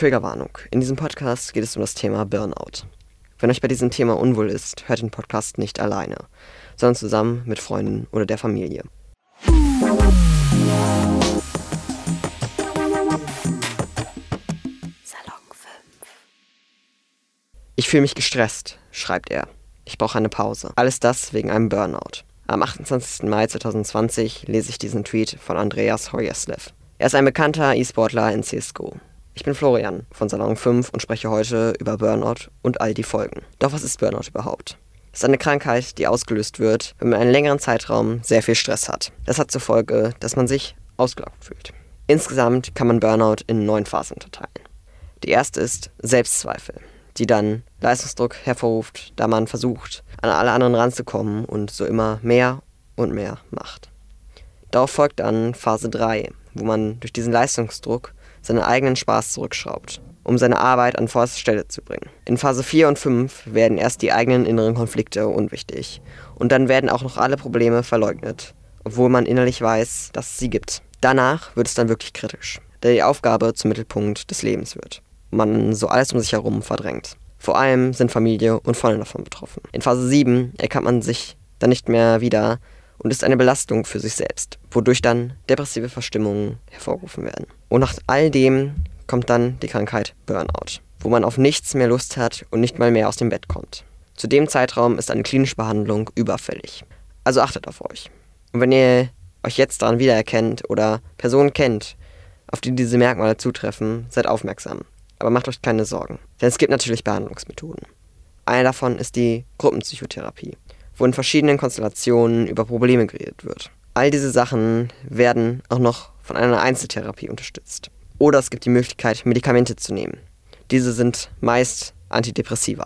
Triggerwarnung. In diesem Podcast geht es um das Thema Burnout. Wenn euch bei diesem Thema unwohl ist, hört den Podcast nicht alleine, sondern zusammen mit Freunden oder der Familie. Salon 5. Ich fühle mich gestresst, schreibt er. Ich brauche eine Pause. Alles das wegen einem Burnout. Am 28. Mai 2020 lese ich diesen Tweet von Andreas Hoyeslev. Er ist ein bekannter E-Sportler in CSGO. Ich bin Florian von Salon 5 und spreche heute über Burnout und all die Folgen. Doch was ist Burnout überhaupt? Es ist eine Krankheit, die ausgelöst wird, wenn man einen längeren Zeitraum sehr viel Stress hat. Das hat zur Folge, dass man sich ausgelaugt fühlt. Insgesamt kann man Burnout in neun Phasen unterteilen. Die erste ist Selbstzweifel, die dann Leistungsdruck hervorruft, da man versucht, an alle anderen ranzukommen und so immer mehr und mehr macht. Darauf folgt dann Phase 3, wo man durch diesen Leistungsdruck seinen eigenen Spaß zurückschraubt, um seine Arbeit an vorderste Stelle zu bringen. In Phase 4 und 5 werden erst die eigenen inneren Konflikte unwichtig und dann werden auch noch alle Probleme verleugnet, obwohl man innerlich weiß, dass es sie gibt. Danach wird es dann wirklich kritisch, da die Aufgabe zum Mittelpunkt des Lebens wird man so alles um sich herum verdrängt. Vor allem sind Familie und Freunde davon betroffen. In Phase 7 erkannt man sich dann nicht mehr wieder und ist eine Belastung für sich selbst, wodurch dann depressive Verstimmungen hervorgerufen werden. Und nach all dem kommt dann die Krankheit Burnout, wo man auf nichts mehr Lust hat und nicht mal mehr aus dem Bett kommt. Zu dem Zeitraum ist eine klinische Behandlung überfällig. Also achtet auf euch. Und wenn ihr euch jetzt daran wiedererkennt oder Personen kennt, auf die diese Merkmale zutreffen, seid aufmerksam. Aber macht euch keine Sorgen, denn es gibt natürlich Behandlungsmethoden. Eine davon ist die Gruppenpsychotherapie wo in verschiedenen Konstellationen über Probleme geredet wird. All diese Sachen werden auch noch von einer Einzeltherapie unterstützt. Oder es gibt die Möglichkeit, Medikamente zu nehmen. Diese sind meist Antidepressiva.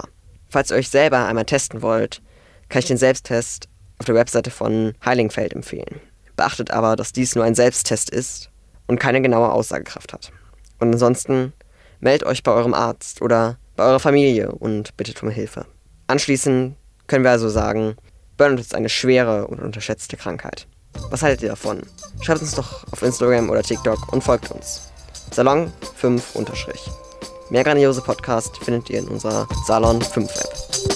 Falls ihr euch selber einmal testen wollt, kann ich den Selbsttest auf der Webseite von Heilingfeld empfehlen. Beachtet aber, dass dies nur ein Selbsttest ist und keine genaue Aussagekraft hat. Und ansonsten meldet euch bei eurem Arzt oder bei eurer Familie und bittet um Hilfe. Anschließend können wir also sagen, Burnout ist eine schwere und unterschätzte Krankheit. Was haltet ihr davon? Schreibt uns doch auf Instagram oder TikTok und folgt uns. Salon 5 Mehr grandiose Podcasts findet ihr in unserer Salon 5 App.